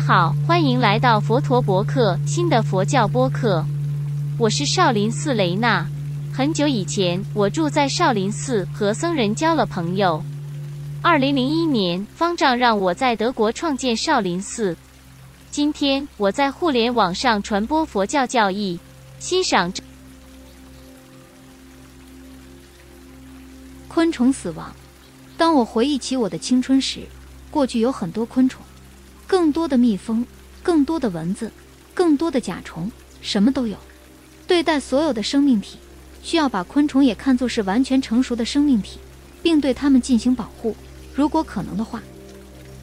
好，欢迎来到佛陀博客新的佛教播客。我是少林寺雷娜。很久以前，我住在少林寺，和僧人交了朋友。二零零一年，方丈让我在德国创建少林寺。今天，我在互联网上传播佛教教义，欣赏昆虫死亡。当我回忆起我的青春时，过去有很多昆虫，更多的蜜蜂，更多的蚊子，更多的甲虫，什么都有。对待所有的生命体，需要把昆虫也看作是完全成熟的生命体，并对它们进行保护。如果可能的话，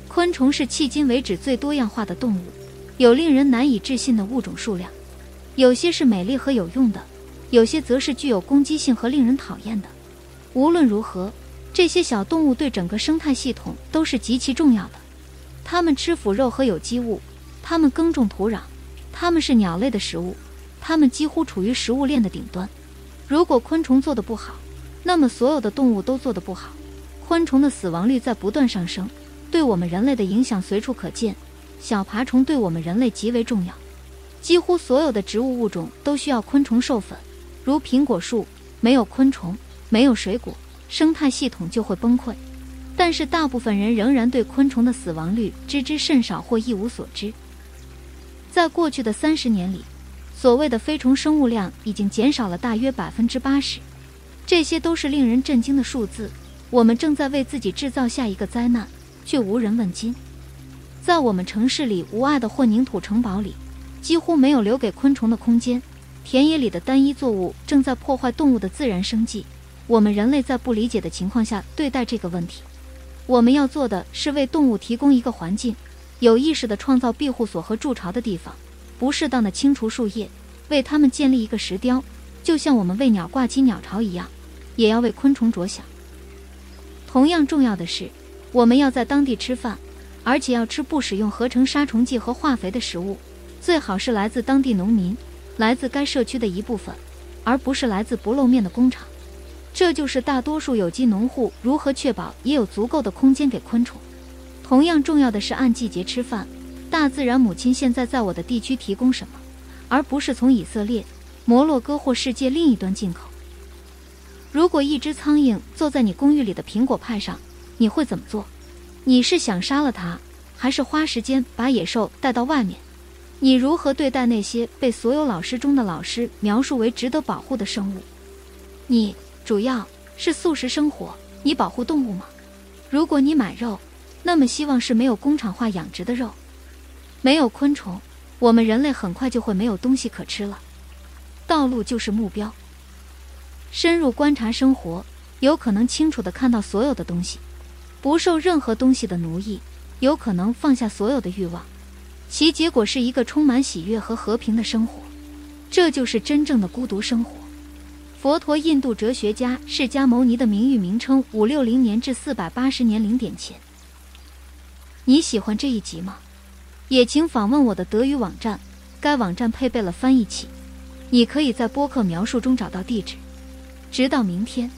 昆虫是迄今为止最多样化的动物，有令人难以置信的物种数量。有些是美丽和有用的，有些则是具有攻击性和令人讨厌的。无论如何。这些小动物对整个生态系统都是极其重要的。它们吃腐肉和有机物，它们耕种土壤，它们是鸟类的食物，它们几乎处于食物链的顶端。如果昆虫做得不好，那么所有的动物都做得不好。昆虫的死亡率在不断上升，对我们人类的影响随处可见。小爬虫对我们人类极为重要，几乎所有的植物物种都需要昆虫授粉，如苹果树，没有昆虫，没有水果。生态系统就会崩溃，但是大部分人仍然对昆虫的死亡率知之甚少或一无所知。在过去的三十年里，所谓的飞虫生物量已经减少了大约百分之八十，这些都是令人震惊的数字。我们正在为自己制造下一个灾难，却无人问津。在我们城市里无爱的混凝土城堡里，几乎没有留给昆虫的空间。田野里的单一作物正在破坏动物的自然生计。我们人类在不理解的情况下对待这个问题，我们要做的是为动物提供一个环境，有意识地创造庇护所和筑巢的地方，不适当的清除树叶，为它们建立一个石雕，就像我们为鸟挂起鸟巢一样，也要为昆虫着想。同样重要的是，我们要在当地吃饭，而且要吃不使用合成杀虫剂和化肥的食物，最好是来自当地农民，来自该社区的一部分，而不是来自不露面的工厂。这就是大多数有机农户如何确保也有足够的空间给昆虫。同样重要的是按季节吃饭。大自然母亲现在在我的地区提供什么，而不是从以色列、摩洛哥或世界另一端进口。如果一只苍蝇坐在你公寓里的苹果派上，你会怎么做？你是想杀了它，还是花时间把野兽带到外面？你如何对待那些被所有老师中的老师描述为值得保护的生物？你？主要是素食生活，你保护动物吗？如果你买肉，那么希望是没有工厂化养殖的肉，没有昆虫，我们人类很快就会没有东西可吃了。道路就是目标。深入观察生活，有可能清楚地看到所有的东西，不受任何东西的奴役，有可能放下所有的欲望，其结果是一个充满喜悦和和平的生活。这就是真正的孤独生活。佛陀，印度哲学家释迦牟尼的名誉名称：五六零年至四百八十年零点前。你喜欢这一集吗？也请访问我的德语网站，该网站配备了翻译器，你可以在播客描述中找到地址。直到明天。